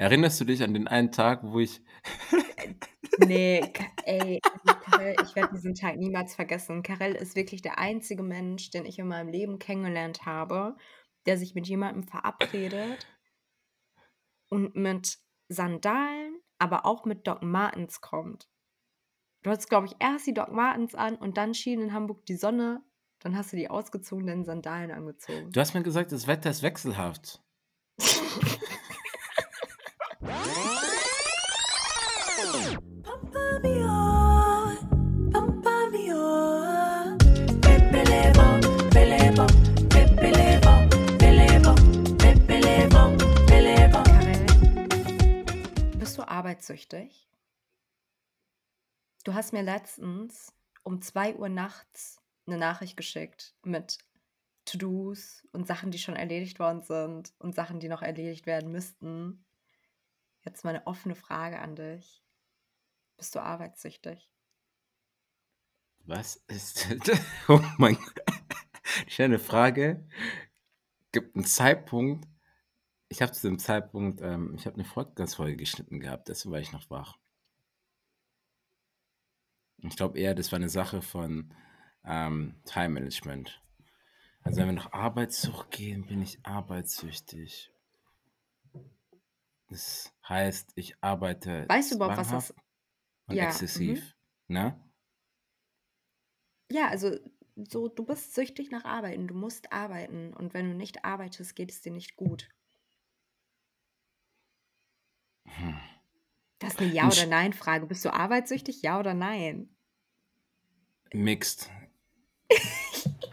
Erinnerst du dich an den einen Tag, wo ich Ne, Ka ey, also Karel, ich werde diesen Tag niemals vergessen. Karel ist wirklich der einzige Mensch, den ich in meinem Leben kennengelernt habe, der sich mit jemandem verabredet und mit Sandalen, aber auch mit Doc Martens kommt. Du hattest, glaube ich, erst die Doc Martens an und dann schien in Hamburg die Sonne. Dann hast du die ausgezogenen Sandalen angezogen. Du hast mir gesagt, das Wetter ist wechselhaft. Bist du arbeitssüchtig? Du hast mir letztens um 2 Uhr nachts 'ne Nachricht geschickt mit To-dos und Sachen, die schon erledigt worden sind und Sachen, die noch erledigt werden müssten. Jetzt mal 'ne offene Frage an dich. Bist du arbeitssüchtig? Was ist oh mein Gott. Stell 'ne Frage, gibt 'n Zeitpunkt ich habe zu dem Zeitpunkt ähm, ich habe 'ne Podcast-Folge geschnitten gehabt, deswegen war ich noch wach. Ich glaube eher, das war 'ne Sache von, ähm, Time-Management. Also, wenn wir nach Arbeitssucht gehen, bin ich arbeitssüchtig. Das heißt, ich arbeite Weißt du überhaupt, was das und ja, mhm. exzessiv, ne? Ja, also so du bist süchtig nach Arbeiten. Du musst arbeiten und wenn du nicht arbeitest, geht es dir nicht gut. Hm. Das ist 'ne Ja oder Nein-Frage. Bist du arbeitssüchtig, ja oder nein? Mixed.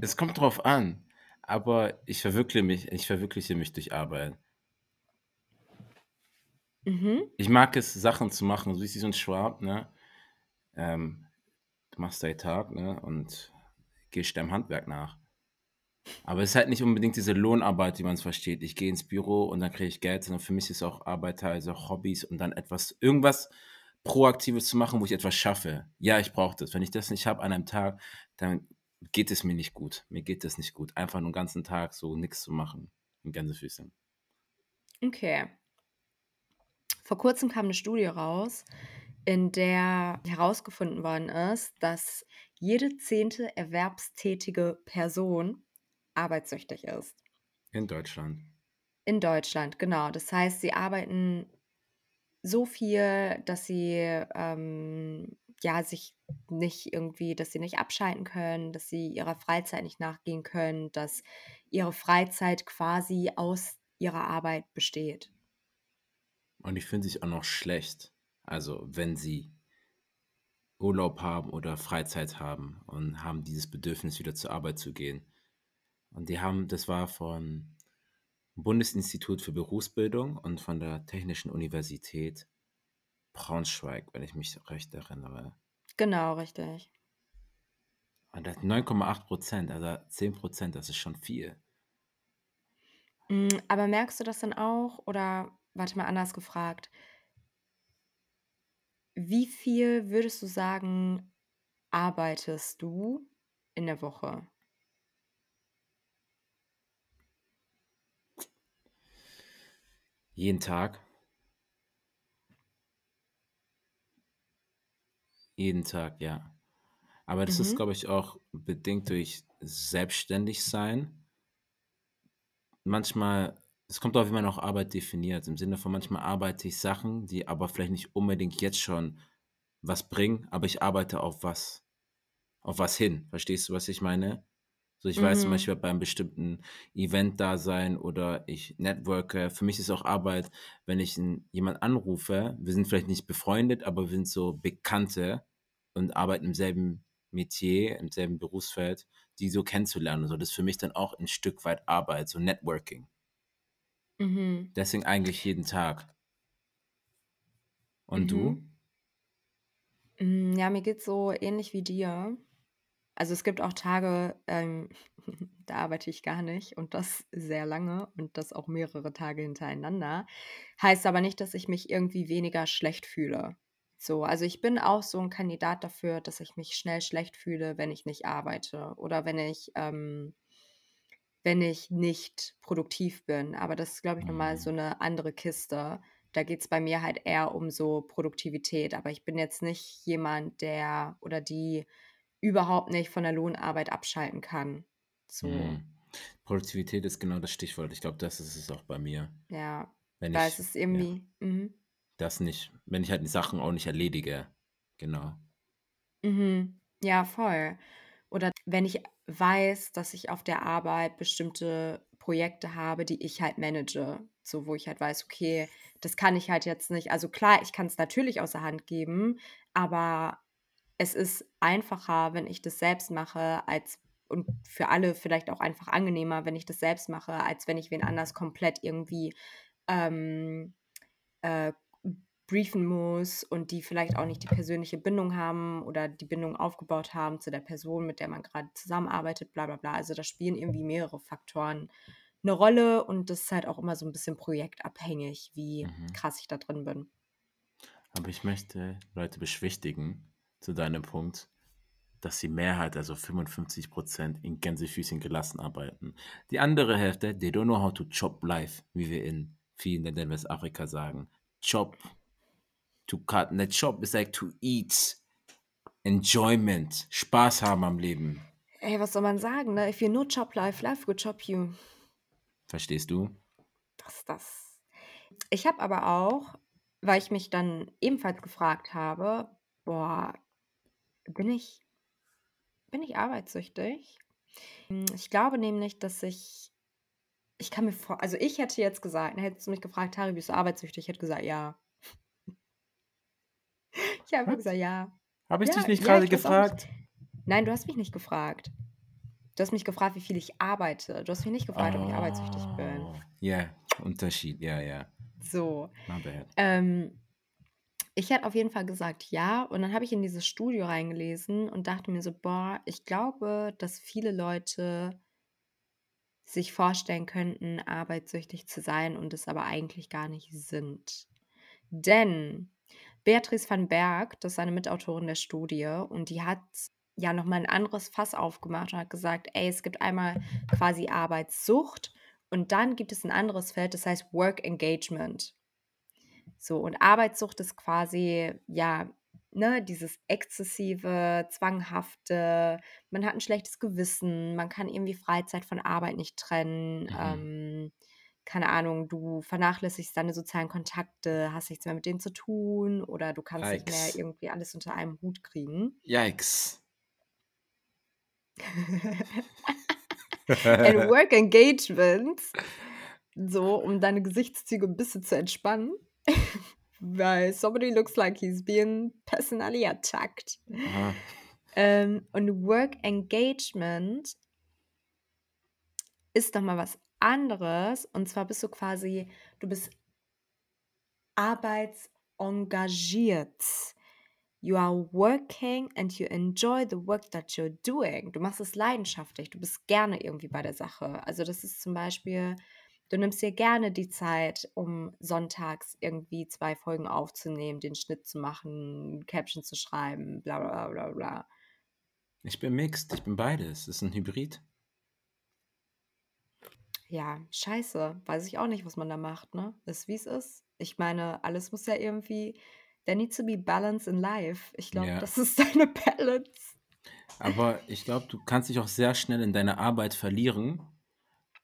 Es kommt drauf an, aber ich verwirkle mich ich verwirkliche mich durch Arbeit. Mhm. Ich mag es, Sachen zu machen, so wie so 'n Schwab, ne? Ähm, du machst deinen Tag, ne, und gehst deinem Handwerk nach. Aber es ist halt nicht unbedingt diese Lohnarbeit, wie man's versteht. Ich gehe ins Büro und dann kriege ich Geld, sondern für mich ist auch Arbeit auch Hobbys und dann etwas irgendwas Proaktives zu machen, wo ich etwas schaffe. Ja, ich brauche das. Wenn ich das nicht habe an einem Tag, dann geht es mir nicht gut. Mir geht es nicht gut, einfach nur 'n ganzen Tag so nix zu machen und Gänsefüßchen. Okay. Vor Kurzem kam 'ne Studie raus, in der herausgefunden worden ist, dass jede 10. erwerbstätige Person arbeitssüchtig ist. In Deutschland. In Deutschland, genau. Das heißt, sie arbeiten so viel, dass sie, ähm, ja, sich nicht irgendwie dass sie nicht abschalten können, dass sie ihrer Freizeit nicht nachgehen können, dass ihre Freizeit quasi aus ihrer Arbeit besteht. Und die fühlen sich auch noch schlecht, also, wenn sie Urlaub haben oder Freizeit haben und haben dieses Bedürfnis, wieder zur Arbeit zu gehen. Und die haben das war von Bundesinstitut für Berufsbildung und von der Technischen Universität Braunschweig, wenn ich mich recht erinnere. Genau, richtig. Und das 9,8 %, also 10 %, das ist schon viel. Hm, aber merkst du das dann auch oder warte mal, anders gefragt wie viel würdest du sagen, arbeitest du in der Woche? Jeden Tag. Jeden Tag, ja. Aber das ist, Mhm. glaube ich, auch bedingt durch Selbstständigsein. Manchmal es kommt drauf, wie man auch Arbeit definiert. Im Sinne von manchmal arbeite ich Sachen, die aber vielleicht nicht unbedingt jetzt schon was bringen, aber ich arbeite auf was auf was hin. Verstehst du, was ich meine? So, ich weiß zum Mhm. Beispiel beim bestimmten Event da sein oder ich networke. Für mich ist auch Arbeit, wenn ich 'n jemand anrufe, wir sind vielleicht nicht befreundet, aber wir sind so Bekannte und arbeiten im selben Metier, im selben Berufsfeld, die so kennenzulernen. So, das ist für mich dann auch 'n Stück weit Arbeit, so Networking. Mhm. Deswegen eigentlich jeden Tag. Und du? Mhm. Hm, ja, mir geht's so ähnlich wie dir. Also, es gibt auch Tage, ähm, da arbeite ich gar nicht und das sehr lange und das auch mehrere Tage hintereinander. Heißt aber nicht, dass ich mich irgendwie weniger schlecht fühle. So, also, ich bin auch so 'n Kandidat dafür, dass ich mich schnell schlecht fühle, wenn ich nicht arbeite oder wenn ich, ähm wenn ich nicht produktiv bin. Aber das ist, glaube ich, noch mal so Mhm. 'ne andere Kiste. Da geht's bei mir halt eher um so Produktivität, aber ich bin jetzt nicht jemand, der oder die überhaupt nicht von der Lohnarbeit abschalten kann. So. Mhm. Produktivität ist genau das Stichwort. Ich glaube, das ist es auch bei mir. Ja, Wenn es ich ist ja, irgendwie mhm. das nicht wenn ich halt die Sachen auch nicht erledige. Genau. Mhm. Ja, voll. Oder wenn ich weiß, dass ich auf der Arbeit bestimmte Projekte habe, die ich halt manage, so wo ich halt weiß: „Okay, das kann ich halt jetzt nicht“ also klar, ich kann's natürlich außer Hand geben, aber es ist einfacher, wenn ich das selbst mache, als und für alle vielleicht auch einfach angenehmer, wenn ich das selbst mache, als wenn ich wen anders komplett irgendwie, ähm, äh, briefen muss und die vielleicht auch nicht die persönliche Bindung haben oder die Bindung aufgebaut haben zu der Person, mit der man grade zusammenarbeitet, bla bla bla. Also, da spielen irgendwie mehrere Faktoren 'ne Rolle und das ist halt auch immer so 'n bisschen projektabhängig, wie Mhm. krass ich da drin bin. Aber ich möchte Leute beschwichtigen, zu deinem Punkt, dass die Mehrheit, also 55 % in Gänsefüßchen gelassen arbeiten. Die andere Hälfte, they don't know how to chop life, wie wir in vielen Ländern in Westafrika sagen. Chop, to cut. Ne, chop is like to eat. Enjoyment, Spaß haben am Leben. Ey, was soll man sagen, ne? If you no chop life, life will chop you. Verstehst du? Das das ich habe aber auch, weil ich mich dann ebenfalls gefragt habe: „Boah, bin ich bin ich arbeitssüchtig?“ Hm, ich glaube nämlich, dass ich ich kann mir vor also, ich hätte jetzt gesagt, ne, hättest du mich gefragt: „Tari, bist du arbeitssüchtig?“ Ich hätte gesagt: „Ja.“ Ich habe gesagt: „Ja.“ Habe ich Ja, dich nicht ja, nicht gefragt? nein, du hast mich nicht gefragt. Du hast mich gefragt, wie viel ich arbeite. Du hast mich nicht gefragt, ob ich arbeitssüchtig bin. Oh, ja, Unterschied, ja, ja. So, My bad. ähm, ich hätte auf jeden Fall gesagt: „Ja.“ Und dann habe ich in dieses Studio reingelesen und dachte mir so: „Boah, ich glaube, dass viele Leute“ „sich vorstellen könnten, arbeitssüchtig zu sein und es aber eigentlich gar nicht sind.“ Denn Beatrice van Berg, das ist eine Mitautorin der Studie und die hat ja noch mal 'n anderes Fass aufgemacht und hat gesagt: „Ey, es gibt einmal quasi Arbeitssucht und dann gibt es 'n anderes Feld, das heißt Work Engagement.“ So, und Arbeitssucht ist quasi, ja, ne, dieses exzessive, zwanghafte, man hat 'n schlechtes Gewissen, man kann irgendwie Freizeit von Arbeit nicht trennen, Mhm. ähm, keine Ahnung, du vernachlässigst deine sozialen Kontakte, hast nichts mehr mit denen zu tun oder du kannst nicht mehr Yikes. irgendwie alles unter einem Hut kriegen. Yikes. And Work Engagement, so, um deine Gesichtszüge 'n bisschen zu entspannen, weil somebody looks like he's being personally attacked. Ähm, und Work Engagement ist noch mal was anderes und zwar bist du quasi du bist arbeitsengagiert. You are working and you enjoy the work that you're doing. Du machst es leidenschaftlich, du bist gerne irgendwie bei der Sache. Also, das ist zum Beispiel du nimmst dir gerne die Zeit, um sonntags irgendwie 2 Folgen aufzunehmen, den Schnitt zu machen, Caption zu schreiben, bla bla bla bla. Ich bin mixed, ich bin beides. Ist 'n Hybrid. Ja, scheiße. Weiß ich auch nicht, was man da macht, ne? Ist, wie's ist. Ich meine, alles muss ja irgendwie there needs to be balance in life. Ich glaube, Ja. das ist deine Balance. Aber ich glaube, du kannst dich auch sehr schnell in deiner Arbeit verlieren,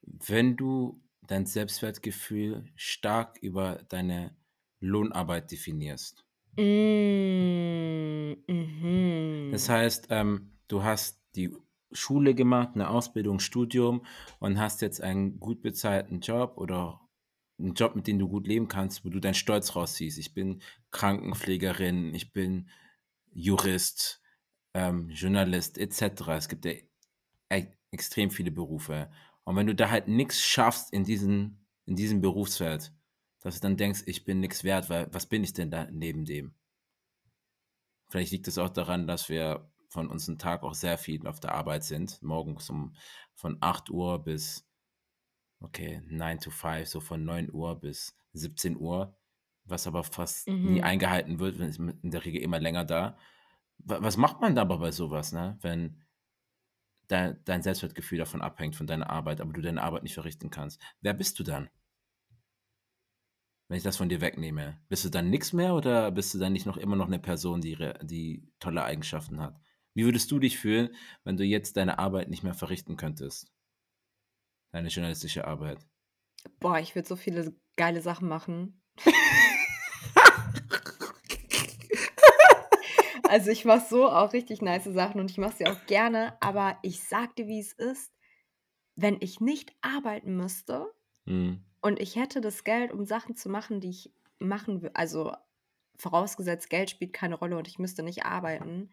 wenn du dein Selbstwertgefühl stark über deine Lohnarbeit definierst. Hm, Das mhm. heißt, ähm, du hast die Schule gemacht, 'ne Ausbildung, Studium und hast jetzt einen gut bezahlten Job oder 'n Job, mit dem du gut leben kannst, wo du deinen Stolz rausziehst. Ich bin Krankenpflegerin, ich bin Jurist, ähm, Journalist et cetera. Es gibt ja e extrem viele Berufe. Und wenn du da halt nix schaffst in diesen in diesem Berufsfeld, dass du dann denkst: „Ich bin nix wert, weil was bin ich denn da neben dem?“ Vielleicht liegt es auch daran, dass wir von uns 'n Tag auch sehr viel auf der Arbeit sind, morgens um von 8:00 bis okay, 9 to 5, so von 9:00 bis 17:00, was aber fast nie Mhm. eingehalten wird, wenn ist in der Regel immer länger da. Wa was macht man da aber bei so was, ne, wenn dein, dein Selbstwertgefühl davon abhängt, von deiner Arbeit, aber du deine Arbeit nicht verrichten kannst. Wer bist du dann? Wenn ich das von dir wegnehme, bist du dann nichts mehr oder bist du dann nicht noch immer noch eine Person, die, die tolle Eigenschaften hat? Wie würdest du dich fühlen, wenn du jetzt deine Arbeit nicht mehr verrichten könntest? Deine journalistische Arbeit. Boah, ich würde so viele geile Sachen machen. Also ich mache so auch richtig nice Sachen und ich mache sie auch gerne, aber ich sag dir, wie es ist, wenn ich nicht arbeiten müsste mhm. und ich hätte das Geld, um Sachen zu machen, die ich machen will, also vorausgesetzt, Geld spielt keine Rolle und ich müsste nicht arbeiten.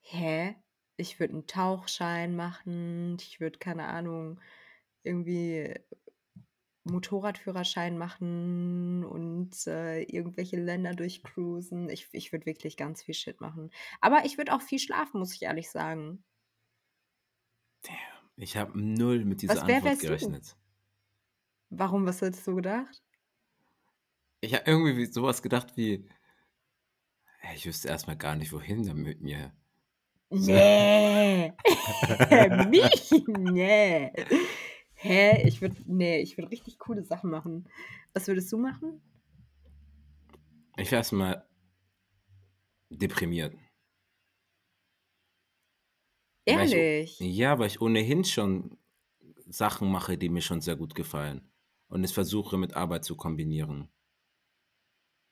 Hä? Ich würde einen Tauchschein machen, ich würde, keine Ahnung, irgendwie Motorradführerschein machen und, äh, irgendwelche Länder durchcruisen. Ich ich würde wirklich ganz viel Shit machen. Aber ich würde auch viel schlafen, muss ich ehrlich sagen. Damn, ich habe null mit dieser Was wer Antwort wärst du? gerechnet. Warum, was hättest du gedacht? Ich habe irgendwie sowas gedacht wie ich wüsste erstmal gar nicht, wohin damit mir. Ne. Mich? Ne. Hä? Ich würde ne, ich würde richtig coole Sachen machen. Was würdest du machen? Ich wäre erstmal deprimiert. Weil ich Ehrlich? ja, weil ich ohnehin schon Sachen mache, die mir schon sehr gut gefallen und es versuche, mit Arbeit zu kombinieren.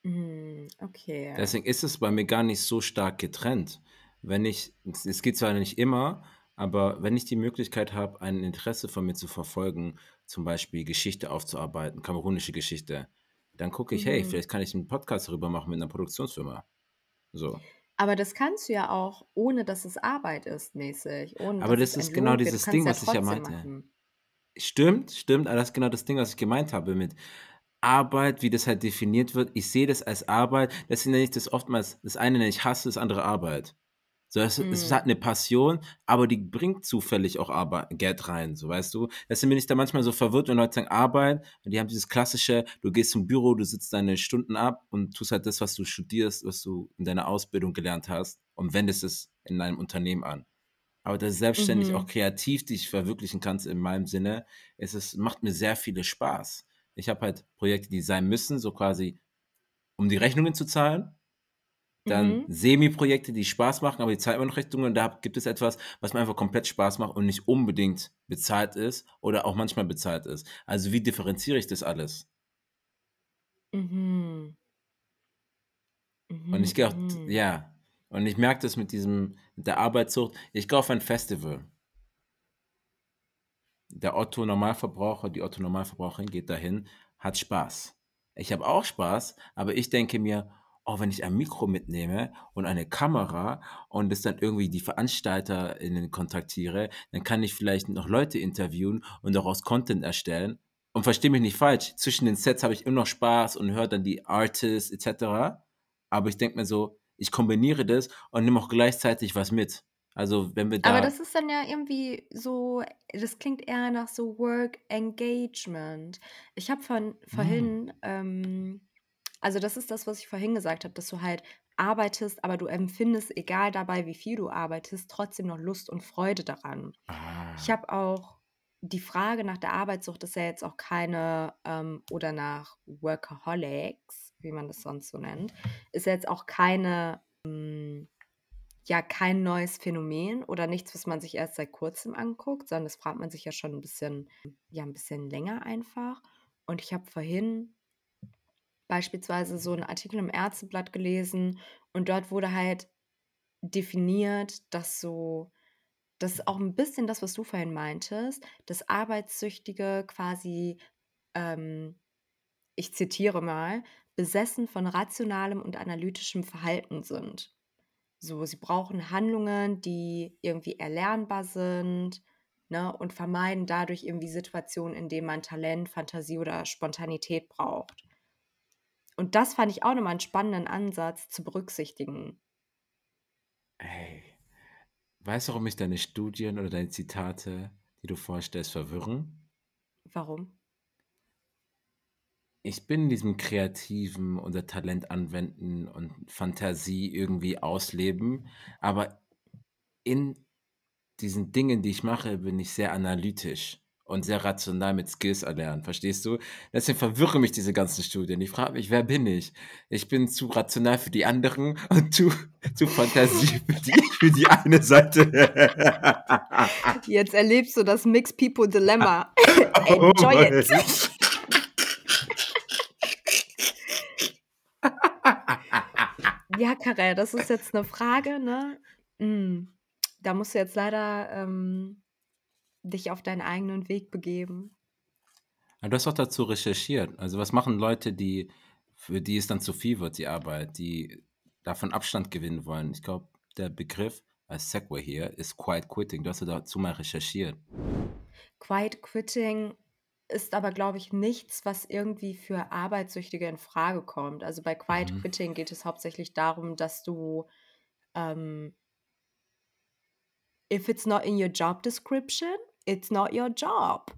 Mhm, okay. Deswegen ist es bei mir gar nicht so stark getrennt. Wenn ich es geht zwar nicht immer, aber wenn ich die Möglichkeit habe, ein Interesse von mir zu verfolgen, zum Beispiel Geschichte aufzuarbeiten, kamerunische Geschichte, dann gucke ich, hey, Mhm. vielleicht kann ich einen Podcast darüber machen mit einer Produktionsfirma. So. Aber das kannst du ja auch, ohne dass es Arbeit ist, mäßig, ohne Aber das ist genau dieses Ding, ja was ich ja meinte. machen. Stimmt, stimmt, aber das ist genau das Ding, was ich gemeint habe mit Arbeit, wie das halt definiert wird. Ich sehe das als Arbeit, deswegen nenne ich das oftmals, das eine nenne ich Hasse, das andere Arbeit. So, es, mhm. es hat eine Passion, aber die bringt zufällig auch Arbeit, Geld rein, so weißt du. Deswegen bin ich da manchmal so verwirrt, wenn Leute sagen Arbeit, die haben dieses klassische, du gehst zum Büro, du sitzt deine Stunden ab und tust halt das, was du studierst, was du in deiner Ausbildung gelernt hast und wendest es in deinem Unternehmen an. Aber dass selbstständig mhm. auch kreativ dich verwirklichen kannst in meinem Sinne, ist es macht mir sehr viele Spaß. Ich habe halt Projekte, die sein müssen, so quasi, um die Rechnungen zu zahlen dann Mhm. Semi-Projekte, die Spaß machen, aber die Zeit immer noch Richtung und da gibt es etwas, was mir einfach komplett Spaß macht und nicht unbedingt bezahlt ist oder auch manchmal bezahlt ist. Also wie differenziere ich das alles? Mhm. Und ich gehe auch, mhm. ja, und ich merke das mit diesem, mit der Arbeitssucht. Ich gehe auf ein Festival. Der Otto Normalverbraucher, die Otto Normalverbraucherin geht dahin, hat Spaß. Ich habe auch Spaß, aber ich denke mir, auch wenn ich ein Mikro mitnehme und eine Kamera und es dann irgendwie die VeranstalterInnen kontaktiere, dann kann ich vielleicht noch Leute interviewen und daraus Content erstellen. Und verstehe mich nicht falsch, zwischen den Sets habe ich immer noch Spaß und höre dann die Artists etc. Aber ich denke mir so, ich kombiniere das und nehme auch gleichzeitig was mit. Also wenn wir da. Aber das ist dann ja irgendwie so, das klingt eher nach so Work Engagement. Ich habe von hm. vorhin ähm, also das ist das, was ich vorhin gesagt habe, dass du halt arbeitest, aber du empfindest, egal dabei, wie viel du arbeitest, trotzdem noch Lust und Freude daran. Ich ah. habe auch die Frage nach der Arbeitssucht ist ja jetzt auch keine, ähm, oder nach Workaholics, wie man das sonst so nennt, ist ja jetzt auch keine, ähm, ja, kein neues Phänomen oder nichts, was man sich erst seit kurzem anguckt, sondern das fragt man sich ja schon ein bisschen, ja, ein bisschen länger einfach. Und ich habe vorhin beispielsweise so einen Artikel im Ärzteblatt gelesen und dort wurde halt definiert, dass so das ist auch ein bisschen das, was du vorhin meintest, dass Arbeitssüchtige quasi, ähm, ich zitiere mal, besessen von rationalem und analytischem Verhalten sind. So, sie brauchen Handlungen, die irgendwie erlernbar sind, ne, und vermeiden dadurch irgendwie Situationen, in denen man Talent, Fantasie oder Spontanität braucht. Und das fand ich auch nochmal einen spannenden Ansatz zu berücksichtigen. Ey, weißt du, warum mich deine Studien oder deine Zitate, die du vorstellst, verwirren? Warum? Ich bin in diesem kreativen unser Talent anwenden und Fantasie irgendwie ausleben, aber in diesen Dingen, die ich mache, bin ich sehr analytisch und sehr rational mit Skills erlernen, verstehst du? Deswegen verwirren mich diese ganzen Studien. Ich frage mich, wer bin ich? Ich bin zu rational für die anderen und zu, zu Fantasie für die, für die eine Seite. Jetzt erlebst du das Mixed People Dilemma. Enjoy Oh it. Ja, Karel, das ist jetzt eine Frage, ne? Hm, da musst du jetzt leider, ähm, dich auf deinen eigenen Weg begeben. Aber du hast doch dazu recherchiert. Also was machen Leute, die für die es dann zu viel wird, die Arbeit, die davon Abstand gewinnen wollen? Ich glaube, der Begriff als Segway hier ist Quiet Quitting. Du hast ja dazu mal recherchiert. Quiet Quitting ist aber, glaube ich, nichts, was irgendwie für Arbeitssüchtige in Frage kommt. Also bei Quiet Mhm. Quitting geht es hauptsächlich darum, dass du, ähm if it's not in your job description, it's not your job.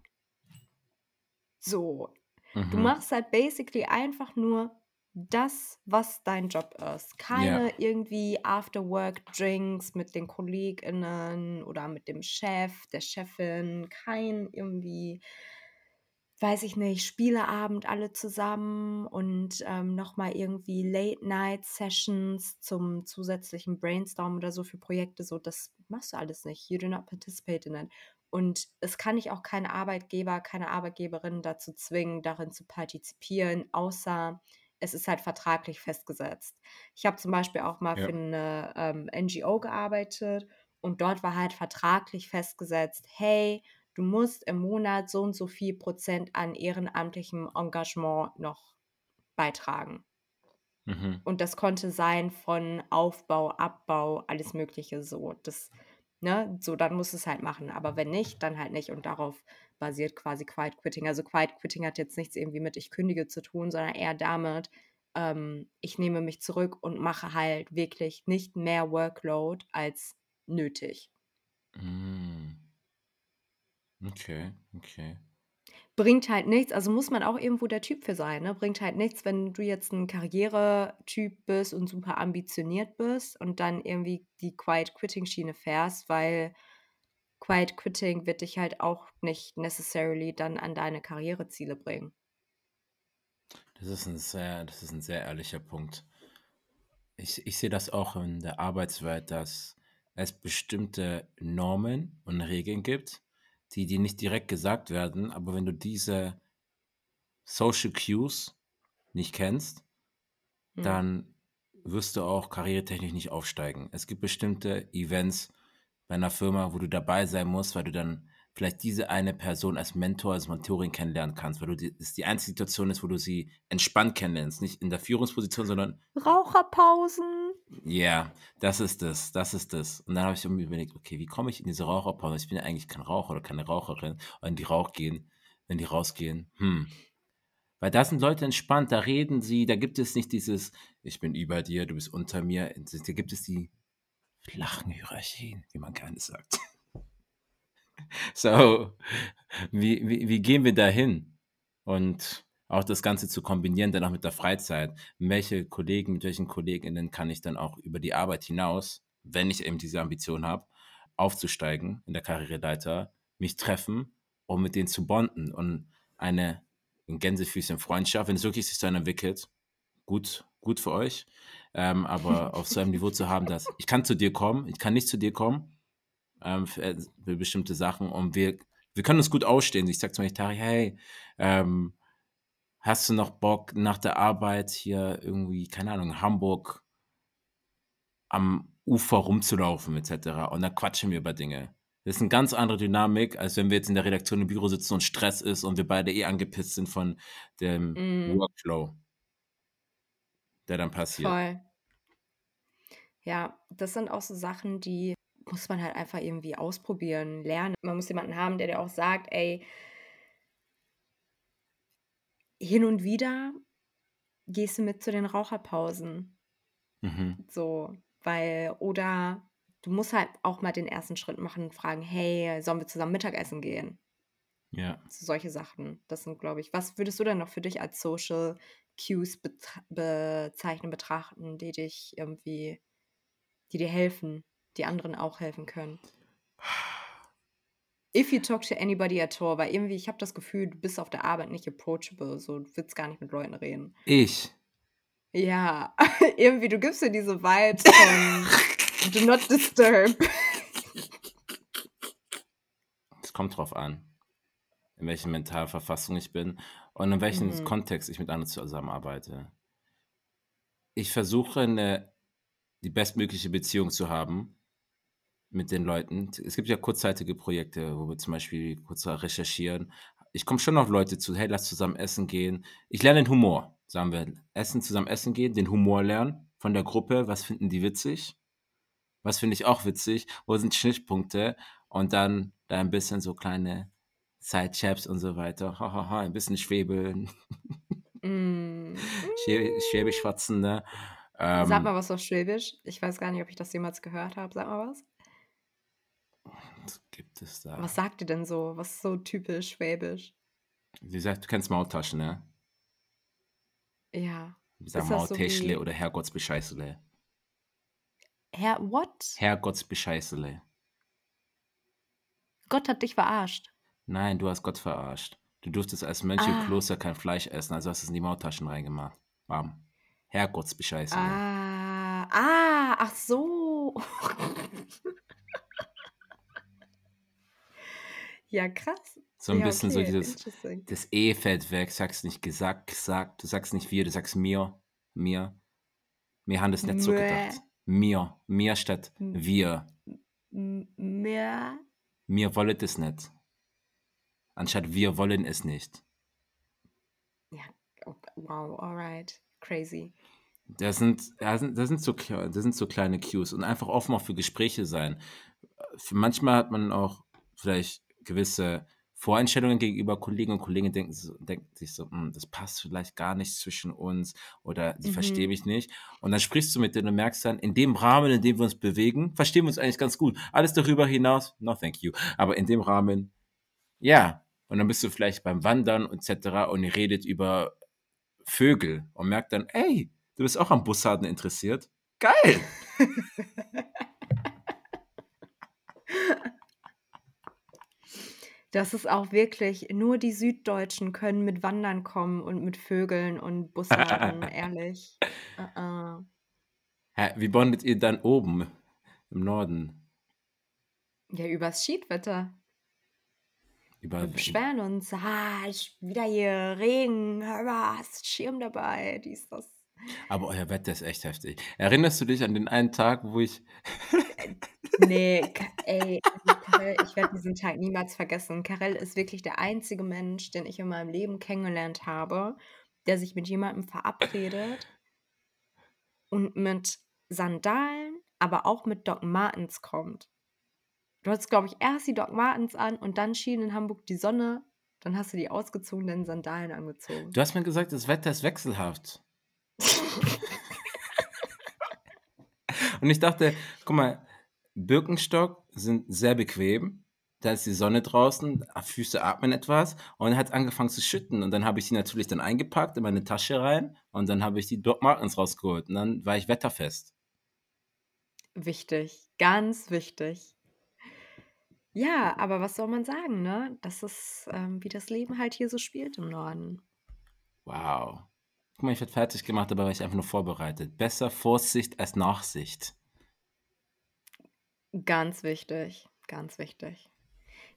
So. Du Mhm. machst halt basically einfach nur das, was dein Job ist. Keine irgendwie After-Work-Drinks mit den KollegInnen oder mit dem Chef, der Chefin, kein irgendwie, weiß ich nicht, Spieleabend alle zusammen und ähm, nochmal irgendwie Late-Night-Sessions zum zusätzlichen Brainstorm oder so für Projekte. So, das machst du alles nicht. You do not participate in it. Und es kann dich auch kein Arbeitgeber, keine Arbeitgeberin dazu zwingen, darin zu partizipieren, außer es ist halt vertraglich festgesetzt. Ich habe zum Beispiel auch mal Ja. für eine ähm, NGO gearbeitet und dort war halt vertraglich festgesetzt, hey, du musst im Monat so und so viel Prozent an ehrenamtlichem Engagement noch beitragen. Mhm. Und das konnte sein von Aufbau, Abbau, alles Mögliche so. Das, ne, so, dann musst du es halt machen. Aber wenn nicht, dann halt nicht. Und darauf basiert quasi Quiet Quitting. Also Quiet Quitting hat jetzt nichts irgendwie mit ich kündige zu tun, sondern eher damit, ähm, ich nehme mich zurück und mache halt wirklich nicht mehr Workload als nötig. Mm. Okay, okay. Bringt halt nichts, also muss man auch irgendwo der Typ für sein, ne? Bringt halt nichts, wenn du jetzt ein Karrieretyp bist und super ambitioniert bist und dann irgendwie die Quiet Quitting Schiene fährst, weil Quiet Quitting wird dich halt auch nicht necessarily dann an deine Karriereziele bringen. Das ist ein sehr, das ist ein sehr ehrlicher Punkt. Ich, ich sehe das auch in der Arbeitswelt, dass es bestimmte Normen und Regeln gibt, die dir nicht direkt gesagt werden, aber wenn du diese Social Cues nicht kennst, Hm. dann wirst du auch karrieretechnisch nicht aufsteigen. Es gibt bestimmte Events bei einer Firma, wo du dabei sein musst, weil du dann vielleicht diese eine Person als Mentor, als Mentorin kennenlernen kannst, weil du die, es die einzige Situation ist, wo du sie entspannt kennenlernst. Nicht in der Führungsposition, sondern Raucherpausen. Ja, das ist es, das ist es. Und dann habe ich mir überlegt, okay, wie komme ich in diese Raucherpause? Ich bin ja eigentlich kein Raucher oder keine Raucherin. Und wenn die Rauch gehen, wenn die rausgehen, hm. Weil da sind Leute entspannt, da reden sie, da gibt es nicht dieses, ich bin über dir, du bist unter mir. Da gibt es die flachen Hierarchien, wie man gerne sagt. So, wie, wie, wie gehen wir da hin? Und auch das Ganze zu kombinieren, dann auch mit der Freizeit. Welche Kollegen, mit welchen Kolleginnen kann ich dann auch über die Arbeit hinaus, wenn ich eben diese Ambition habe, aufzusteigen in der Karriereleiter, mich treffen, um mit denen zu bonden und eine in Gänsefüßchen Freundschaft, wenn es wirklich sich so entwickelt, gut, gut für euch, ähm, aber auf so einem Niveau zu haben, dass ich kann zu dir kommen, ich kann nicht zu dir kommen, ähm, für, für bestimmte Sachen und wir, wir können uns gut ausstehen. Ich sag zum Beispiel, Tari, hey, ähm, hast du noch Bock nach der Arbeit hier irgendwie, keine Ahnung, Hamburg am Ufer rumzulaufen etc. Und dann quatschen wir über Dinge. Das ist eine ganz andere Dynamik, als wenn wir jetzt in der Redaktion im Büro sitzen und Stress ist und wir beide eh angepisst sind von dem Mm, Workflow, der dann passiert. voll. Ja, das sind auch so Sachen, die muss man halt einfach irgendwie ausprobieren, lernen. Man muss jemanden haben, der dir auch sagt, ey, hin und wieder gehst du mit zu den Raucherpausen. Mhm. So, weil, oder du musst halt auch mal den ersten Schritt machen und fragen, hey, sollen wir zusammen Mittagessen gehen? Ja. So solche Sachen. Das sind, glaube ich, was würdest du denn noch für dich als Social Cues bezeichnen, betrachten, die dich irgendwie, die dir helfen, die anderen auch helfen können? If you talk to anybody at all, weil irgendwie ich habe das Gefühl, du bist auf der Arbeit nicht approachable, so, du willst gar nicht mit Leuten reden. Ich? Ja, irgendwie, du gibst dir diese Vibes von Do not disturb. Es kommt drauf an, in welcher Mentalverfassung ich bin und in welchem Mhm. Kontext ich mit anderen zusammenarbeite. Ich versuche, 'ne die bestmögliche Beziehung zu haben mit den Leuten. Es gibt ja kurzzeitige Projekte, wo wir zum Beispiel kurz recherchieren. Ich komme schon auf Leute zu: „Hey, lass zusammen essen gehen.“ Ich lerne den Humor, sagen wir. Essen zusammen essen gehen, den Humor lernen von der Gruppe. Was finden die witzig? Was finde ich auch witzig? Wo sind Schnittpunkte? Und dann da 'n bisschen so kleine Side-Chaps und so weiter. Ha, ha, ha, ein bisschen schwäbeln. Mm. Schwä Schwäbisch schwatzen, ne? Sag Ähm mal was auf Schwäbisch. Ich weiß gar nicht, ob ich das jemals gehört habe. Sag mal was. Was gibt es Was da? sagt ihr denn so? Was ist so typisch schwäbisch? Wie gesagt, du kennst Maultaschen, ne? Ja. Das so Maultäschle wie oder Herrgottsbescheißele. Herr what? Herrgottsbescheißele. Gott hat dich verarscht. Nein, du hast Gott verarscht. Du durftest als Mönch im Ah. Kloster kein Fleisch essen, also hast du's in die Maultaschen reingemacht. Bam. Herrgottsbescheißele. Ah, ah, ach so. Ja, krass. So 'n Ja, bisschen so okay, dieses interesting. das E fällt weg. Sagst nicht gesagt, gesagt. Du sagst nicht wir, du sagst mir, mir. Wir haben das nicht so Mö. gedacht. Mir, mir statt wir. M mehr? Mir wollet es nicht. Anstatt wir wollen es nicht. Ja, oh, wow, alright, crazy. Das sind ja, sind das sind so das sind so kleine Cues und einfach offen auch für Gespräche sein. Manchmal hat man auch vielleicht gewisse Voreinstellungen gegenüber Kollegen und Kollegen denken denken sich so: „Hm, das passt vielleicht gar nicht zwischen uns“ oder „die verstehen Mhm. mich nicht.“ Und dann sprichst du mit denen und merkst dann, in dem Rahmen, in dem wir uns bewegen, verstehen wir uns eigentlich ganz gut. Alles darüber hinaus, no thank you. Aber in dem Rahmen, ja. Und dann bist du vielleicht beim Wandern et cetera und ihr redet über Vögel und merkt dann: „Ey, du bist auch am Bussarden interessiert? Geil!“ Das ist auch wirklich nur die Süddeutschen können mit Wandern kommen und mit Vögeln und Bussarden, ehrlich. Äh-äh. Hä, wie bondet ihr dann oben im Norden? Ja, übers Schiedwetter. Über Wir beschweren uns: „Ah, wieder hier Regen. Hast Schirm dabei?“ Dies, das. Aber euer Wetter ist echt heftig. Erinnerst du dich an den einen Tag, wo ich Äh, ne, Ka ey, also Karel, ich werde diesen Tag niemals vergessen. Karel ist wirklich der einzige Mensch, den ich in meinem Leben kennengelernt habe, der sich mit jemandem verabredet und mit Sandalen, aber auch mit Doc Martens kommt. Du hattest, glaube ich, erst die Doc Martens an und dann schien in Hamburg die Sonne. Dann hast du die ausgezogenen Sandalen angezogen. Du hast mir gesagt, das Wetter ist wechselhaft. Und ich dachte: „Guck mal, Birkenstock sind sehr bequem. Da ist die Sonne draußen, Füße atmen etwas.“ Und hat's angefangen zu schütten und dann habe ich die natürlich dann eingepackt in meine Tasche rein und dann habe ich die Doc Martens rausgeholt und dann war ich wetterfest. Wichtig, ganz wichtig. Ja, aber was soll man sagen, ne? Das ist, ähm, wie das Leben halt hier so spielt im Norden. Wow. Guck mal, ich werde fertig gemacht, dabei war ich einfach nur vorbereitet. Besser Vorsicht als Nachsicht. Ganz wichtig, ganz wichtig.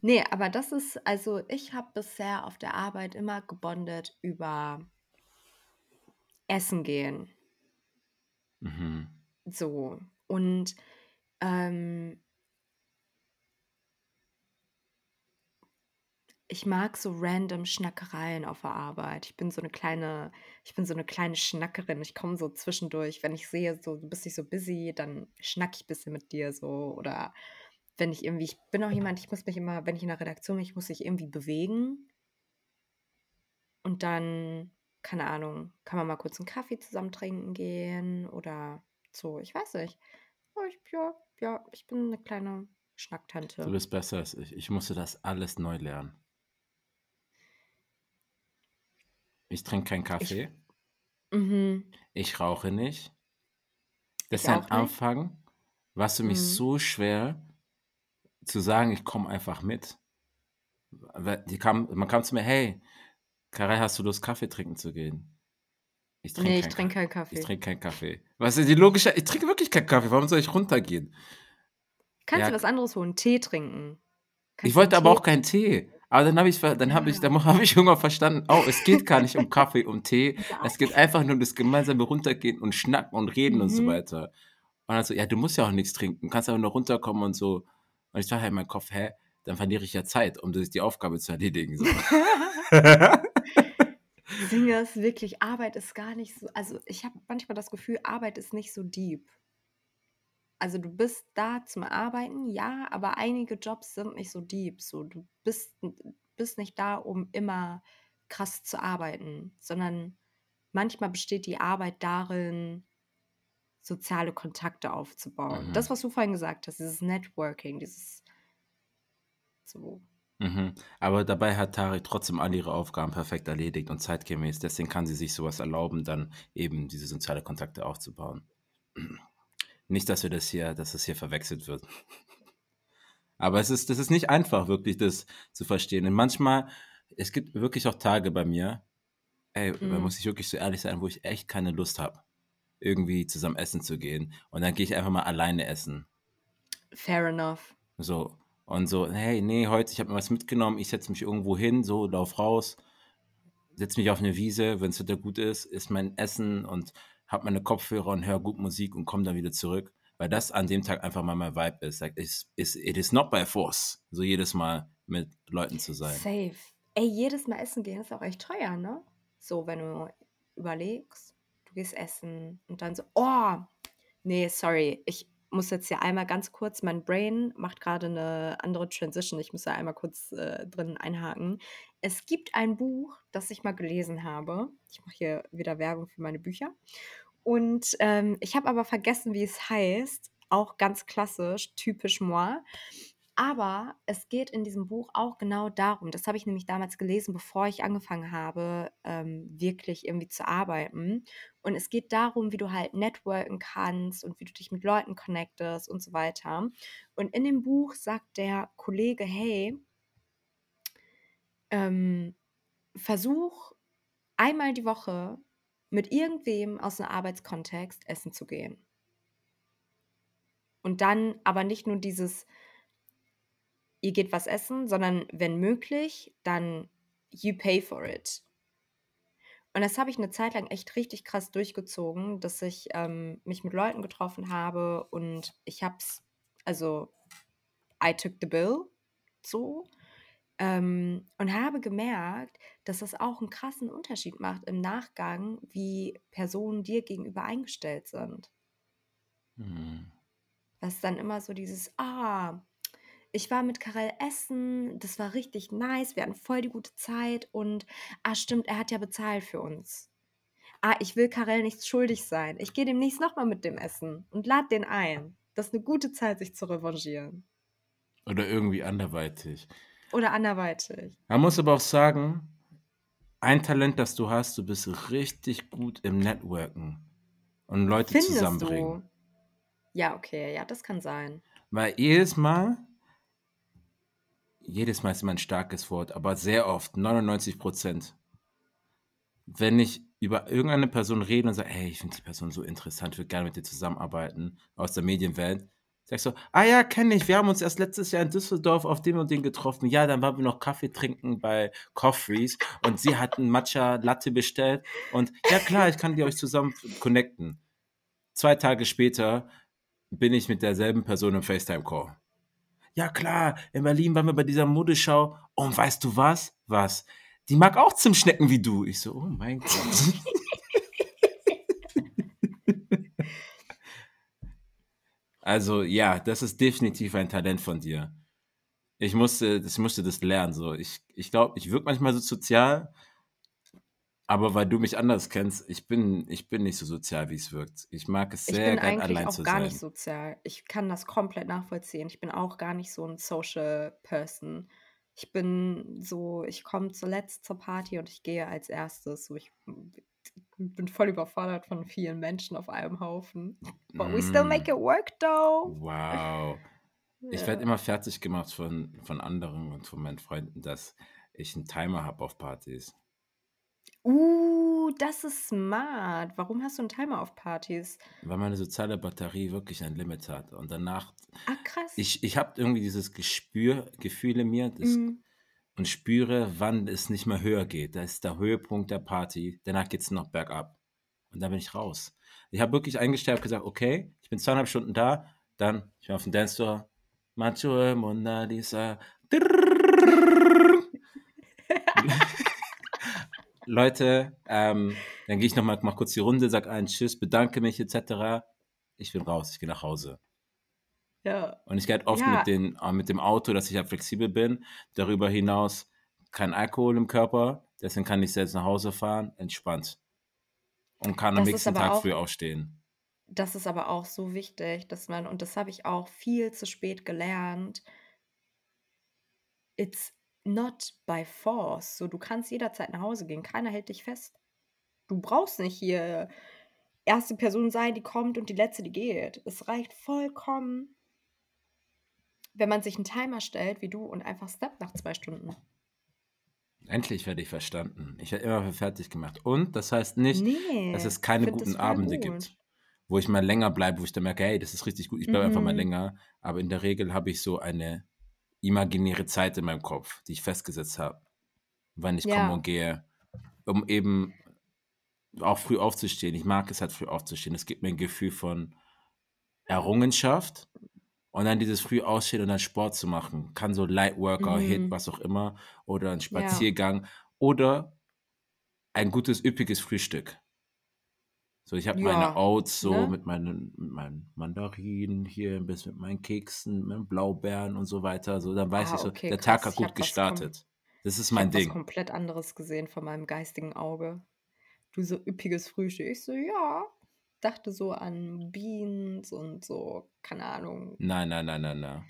Ne, aber das ist also, ich habe bisher auf der Arbeit immer gebondet über Essen gehen. Mhm. So. Und, ähm ich mag so random Schnackereien auf der Arbeit. Ich bin so 'ne kleine ich bin so 'ne kleine Schnackerin. Ich komme so zwischendurch, wenn ich sehe, so, du bist nicht so busy, dann schnacke ich bisschen mit dir so oder wenn ich irgendwie ich bin auch jemand, ich muss mich immer wenn ich in der Redaktion bin, ich muss mich irgendwie bewegen. Und dann, keine Ahnung, kann man mal kurz 'n Kaffee zusammen trinken gehen oder so, ich weiß nicht. Ich ja, ja, ich bin 'ne kleine Du Schnacktante. bist besser als ich. Ich musste das alles neu lernen. Ich trinke keinen Ich Kaffee. Mhm. Ich rauche nicht. Das Ich ist nicht. Anfang war's für mich Mhm. so schwer zu sagen: „Ich komme einfach mit.“ Weil die kam man kam zu mir: „Hey, Karel, hast du Lust, Kaffee trinken zu gehen?“ Ich trinke Ne, ich keinen trinke keinen Kaffee. Ich trinke keinen Kaffee. Was ist die logische ich trinke wirklich keinen Kaffee, warum soll ich runtergehen? Kannst Ja, du was anderes holen? Tee trinken. ich Kannst 'n wollte aber Tee auch keinen Tee. Aber dann habe ich dann habe ich dann habe ich irgendwann verstanden: „Oh, es geht gar nicht um Kaffee, um Tee. Es geht einfach nur um das gemeinsame Runtergehen und Schnacken und Reden und so Mhm. weiter.“ Und dann so: „Ja, du musst ja auch nix trinken, kannst einfach nur runterkommen und so.“ Und ich dachte halt in meinem Kopf: „Hä, dann verliere ich ja Zeit, um das die Aufgabe zu erledigen so.“ Das Ding ist wirklich, Arbeit ist gar nicht so also, ich habe manchmal das Gefühl, Arbeit ist nicht so deep. Also, du bist da zum Arbeiten, ja, aber einige Jobs sind nicht so deep, so. Du bist n bist nicht da, um immer krass zu arbeiten, sondern manchmal besteht die Arbeit darin, soziale Kontakte aufzubauen. Das, Mhm. was du vorhin gesagt hast, dieses Networking, dieses so. Mhm. Aber dabei hat Tarek trotzdem all ihre Aufgaben perfekt erledigt und zeitgemäß. Deswegen kann sie sich so was erlauben, dann eben diese soziale Kontakte aufzubauen. Nicht, dass wir das hier dass das hier verwechselt wird. Aber es ist das ist nicht einfach, wirklich das zu verstehen. Und manchmal es gibt wirklich auch Tage bei mir, ey, da Mhm. muss ich wirklich so ehrlich sein, wo ich echt keine Lust habe, irgendwie zusammen essen zu gehen. Und dann gehe ich einfach mal alleine essen. Fair enough. So. Und so: „Hey, ne, heute ich habe mir was mitgenommen, ich setze mich irgendwo hin, so, laufe raus, setze mich auf 'ne Wiese, wenn's Wetter gut ist, esse mein Essen und habe meine Kopfhörer und höre gut Musik und komme dann wieder zurück.“ Weil das an dem Tag einfach mal mein Vibe ist. Like, it's it's it is not by force, so jedes Mal mit Leuten zu sein. Safe. Ey, jedes Mal essen gehen ist auch echt teuer, ne? So, wenn du überlegst, du gehst essen und dann so: „Oh, ne, sorry, ich muss jetzt hier einmal ganz kurz mein Brain macht grade 'ne andere Transition. Ich muss da einmal kurz, äh, drin einhaken. Es gibt ein Buch, das ich mal gelesen habe. Ich mache hier wieder Werbung für meine Bücher. Und, ähm, ich habe aber vergessen, wie es heißt. Auch ganz klassisch, typisch moi. Aber es geht in diesem Buch auch genau darum das habe ich nämlich damals gelesen, bevor ich angefangen habe, ähm, wirklich irgendwie zu arbeiten. Und es geht darum, wie du halt networken kannst und wie du dich mit Leuten connectest und so weiter. Und in dem Buch sagt der Kollege: „Hey“ „ähm, versuch einmal die Woche mit irgendwem aus 'nem Arbeitskontext essen zu gehen.“ Und dann aber nicht nur dieses ihr geht was essen, sondern wenn möglich, dann you pay for it. Und das habe ich 'ne Zeit lang echt richtig krass durchgezogen, dass ich, ähm, mich mit Leuten getroffen habe und ich habe es also, I took the bill, so, ähm, und habe gemerkt, dass das auch 'n krassen Unterschied macht im Nachgang, wie Personen dir gegenüber eingestellt sind. Mhm. Das ist dann immer so dieses: „Ah, ich war mit Karel essen, das war richtig nice, wir hatten voll die gute Zeit und ah, stimmt, er hat ja bezahlt für uns. Ah, ich will Karel nichts schuldig sein. Ich gehe demnächst noch mal mit dem essen und lade den ein.“ Das ist 'ne gute Zeit, sich zu revanchieren. Oder irgendwie anderweitig. Oder anderweitig. Man muss aber auch sagen, ein Talent, das du hast, du bist richtig gut im Networken und Leute Findest zusammenbringen. du? Ja, okay, ja, das kann sein. Weil jedes Mal jedes Mal ist immer 'n starkes Wort, aber sehr oft, 99 % wenn ich über irgendeine Person rede und sage: „Ey, ich finde die Person so interessant, würde gerne mit dir zusammenarbeiten“, aus der Medienwelt, sagst du: „Ah ja, kenne ich. Wir haben uns erst letztes Jahr in Düsseldorf auf den und den getroffen. Ja, dann waren wir noch Kaffee trinken bei Coffees und sie hat 'n Matcha Latte bestellt und ja klar, ich kann die euch zusammen connecten.“ 2 Tage später bin ich mit derselben Person im FaceTime-Call. „Ja klar, in Berlin waren wir bei dieser Modeschau und weißt du was? Was? Die mag auch Zimtschnecken wie du.“ Ich so: „Oh mein Gott.“ Also, ja, das ist definitiv ein Talent von dir. Ich musste ich musste das lernen so. Ich ich glaube, ich wirke manchmal so sozial aber weil du mich anders kennst, ich bin ich bin nicht so sozial, wie's wirkt. Ich mag es Ich sehr bin gern, eigentlich allein auch zu gar nicht sein. sozial. Ich kann das komplett nachvollziehen. Ich bin auch gar nicht so 'n Social Person. Ich bin so ich komme zuletzt zur Party und ich gehe als Erstes, so ich bin voll überfordert von vielen Menschen auf einem Haufen. But we still make Mm. it work though. Wow. Ich werde immer fertig gemacht von von anderen und von meinen Freunden, dass ich 'n Timer habe auf Partys. Uh, das ist smart. Warum hast du 'n Timer auf Partys? Weil meine soziale Batterie wirklich ein Limit hat und danach Ah, krass. ich ich habe irgendwie dieses Gespür Gefühl in mir, das Mhm. Und spüre, wann es nicht mehr höher geht. Da ist der Höhepunkt der Party, danach geht's nur noch bergab. Und dann bin ich raus. Ich habe wirklich eingestellt, habe gesagt: „Okay, ich bin 2,5 Stunden da, dann ich bin auf dem Dancefloor. Macho Mona Lisa. Leute, ähm, dann gehe ich noch mal mache kurz die Runde, sage allen Tschüss, bedanke mich et cetera. Ich bin raus, ich gehe nach Hause. Ja. Und ich gehe halt oft Ja. mit den äh, mit dem Auto, dass ich halt flexibel bin. Darüber hinaus kein Alkohol im Körper, deswegen kann ich selbst nach Hause fahren, entspannt. Und kann am Das ist nächsten Tag auch früh aufstehen. das ist aber auch so wichtig, dass man und das habe ich auch viel zu spät gelernt it's not by force. So, du kannst jederzeit nach Hause gehen. Keiner hält dich fest. Du brauchst nicht hier 1. Person sein, die kommt und die Letzte, die geht. Es reicht vollkommen wenn man sich 'n Timer stellt wie du und einfach steppt nach 2 Stunden. Endlich werde ich verstanden. Ich werde immer fertig gemacht. Und das heißt nicht, dass Ne, es keine guten Abende gut. gibt, wo ich mal länger bleibe, wo ich dann merke: „Hey, das ist richtig gut, ich bleibe einfach mal Mhm. länger.“ Aber in der Regel habe ich so eine imaginäre Zeit in meinem Kopf, die ich festgesetzt habe, wann ich komme Ja. und gehe, um eben auch früh aufzustehen. Ich mag es halt, früh aufzustehen. Es gibt mir 'n Gefühl von Errungenschaft und dann dieses früh Aufstehen und dann Sport zu machen. Kann so Light Workout, Mhm. was auch immer oder 'n Ja. Spaziergang oder ein gutes, üppiges Frühstück. So, ich habe meine Ja, Oats so ne? mit meinen mit meinen Mandarinen hier, 'n bisschen mit meinen Keksen, mit meinen Blaubeeren und so weiter. So, dann weiß ich Ah, so, okay, der Tag krass. hat Ich gut gestartet. Das ist ich mein habe was Ding. komplett anderes gesehen vor meinem geistigen Auge. Du so üppiges Frühstück. Ich so: „Ja.“ Dachte so an Beans und so, keine Ahnung. Nein, nein, nein, nein, nein.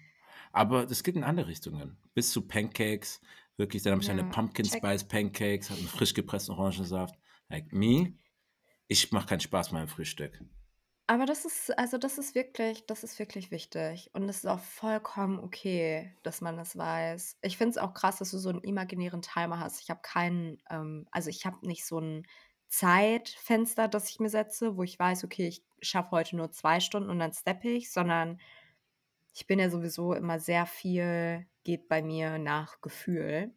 Aber das geht in andere Richtungen. Bis zu Pancakes, wirklich, dann habe ich eine Ja, Pumpkin check. Spice Pancakes, habe 'n frisch gepressten Orangensaft. Like me, ich mache keinen Spaß meinem Frühstück. Aber das ist also, das ist wirklich das ist wirklich wichtig und es ist auch vollkommen okay, dass man das weiß. Ich finde es auch krass, dass du so 'n imaginären Timer hast. Ich habe keinen, ähm also, ich habe nicht so 'n Zeitfenster, das ich mir setze, wo ich weiß: „Okay, ich schaffe heute nur 2 Stunden und dann steppe ich“, sondern ich bin ja sowieso immer sehr viel geht bei mir nach Gefühl.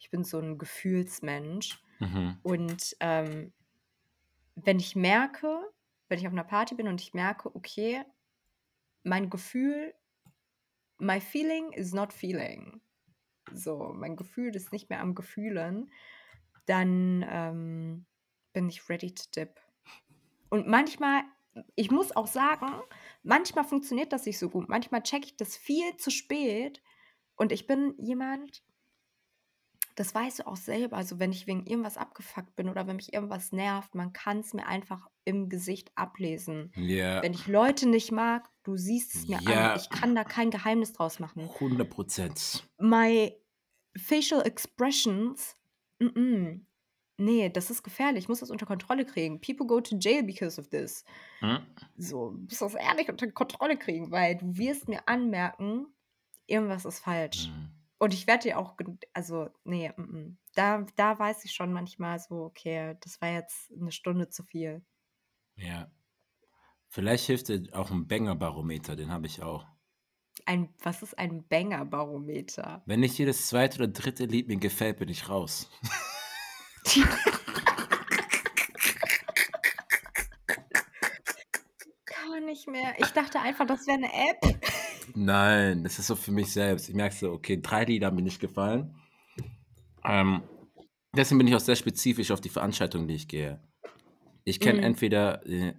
Ich bin so 'n Gefühlsmensch Mhm. und, ähm, wenn ich merke wenn ich auf 'ner Party bin und ich merke, okay, mein Gefühl my feeling is not feeling. So, mein Gefühl ist nicht mehr am Gefühlen, dann, ähm, bin ich ready to dip. Und manchmal ich muss auch sagen, manchmal funktioniert das nicht so gut. Manchmal checke ich das viel zu spät und ich bin jemand das weißt du auch selber, also, wenn ich wegen irgendwas abgefuckt bin oder wenn mich irgendwas nervt, man kann's mir einfach im Gesicht ablesen. Ja. Wenn ich Leute nicht mag, du siehst es mir an. Ja. Ich kann da kein Geheimnis draus machen. 100% My facial expressions, mm-mm. Ne, das ist gefährlich. Ich muss das unter Kontrolle kriegen. People go to jail because of this. Mhm. So, du musst das ehrlich unter Kontrolle kriegen, weil du wirst mir anmerken, irgendwas ist falsch. Mhm. Und ich werde dir auch also, ne, mm-mm. Da da weiß ich schon manchmal so: „Okay, das war jetzt 'ne Stunde zu viel.“ Ja. Vielleicht hilft dir auch 'n Banger-Barometer, den habe ich auch. Ein was ist ein Banger-Barometer? Wenn nicht jedes 2. oder 3. Lied mir gefällt, bin ich raus. Gar nicht mehr. Ich dachte einfach, das wäre 'ne App. Nein, das ist so für mich selbst. Ich merke so, okay, 3 Lieder haben mir nicht gefallen. Ähm, deswegen bin ich auch sehr spezifisch auf die Veranstaltungen, die ich gehe. Ich kenne Mhm. entweder, äh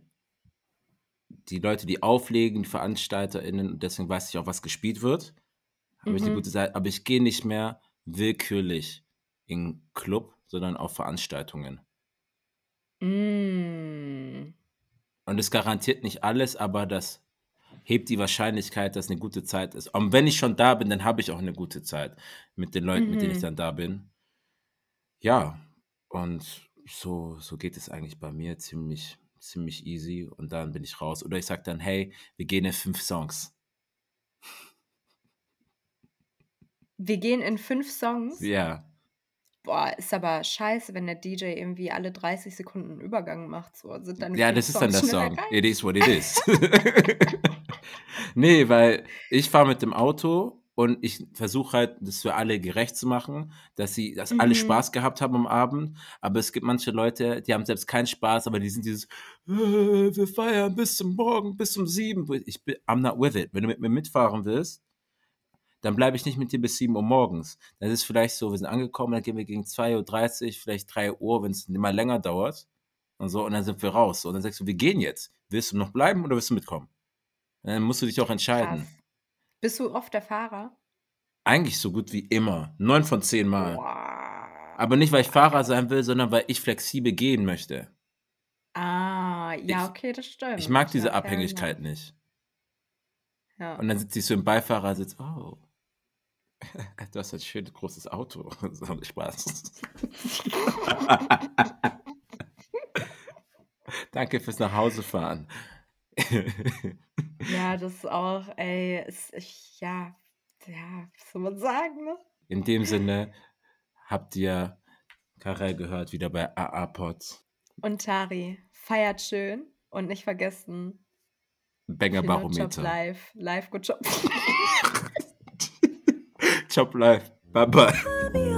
die Leute, die auflegen, die VeranstalterInnen und deswegen weiß ich auch, was gespielt wird. Habe ich 'ne gute Mhm. Sei aber ich gehe nicht mehr willkürlich in Club, sondern auf Veranstaltungen. Hm. Und es garantiert nicht alles, aber das hebt die Wahrscheinlichkeit, dass 'ne gute Zeit ist. Und wenn ich schon da bin, dann habe ich auch 'ne gute Zeit mit den Leuten, mit denen ich Mhm. dann da bin. Ja, und so so geht es eigentlich bei mir ziemlich ziemlich easy und dann bin ich raus. Oder ich sage dann, hey, wir gehen in fünf Songs. Wir gehen in fünf Songs? Ja. Boah, ist aber scheiße, wenn der DJ irgendwie alle 30 Sekunden Übergang macht. So. Sind dann ja, das ist dann der Song. Rein? It is what it is. nee, weil ich fahre mit dem Auto und ich versuche halt, das für alle gerecht zu machen, dass sie dass alle Mhm. Spaß gehabt haben am Abend. Aber es gibt manche Leute, die haben selbst keinen Spaß, aber die sind dieses: „Äh, wir feiern bis zum Morgen, bis um 7.“ Wo ich bin I'm not with it. Wenn du mit mir mitfahren willst, dann bleibe ich nicht mit dir bis 7:00 morgens. Das ist vielleicht so, wir sind angekommen, dann gehen wir gegen 2:30 vielleicht 3:00, wenn's immer länger dauert und so, und dann sind wir raus. Und dann sagst du: „Wir gehen jetzt. Willst du noch bleiben oder willst du mitkommen?“ Dann musst du dich auch entscheiden. Krass. Bist du oft der Fahrer? Eigentlich so gut wie immer. 9 von 10 Mal. Boah. Aber nicht, weil ich Fahrer sein will, sondern weil ich flexibel gehen möchte. Ah, ja, Ich okay, das stimmt. ich mag diese Ja, Abhängigkeit enough. nicht. Ja. Und dann sitze ich so im Beifahrersitz: „Oh, du hast ein schönes großes Auto.“ So, Spaß. Danke fürs Nachhausefahren. Ja, das auch ey, ist ich ja, ja, was soll man sagen, ne? In dem Sinne habt ihr Karel gehört, wieder bei AA Pod. Und Tari, feiert schön und nicht vergessen Banger Kino Job Barometer. live. Live, good job. Job live. Bye bye.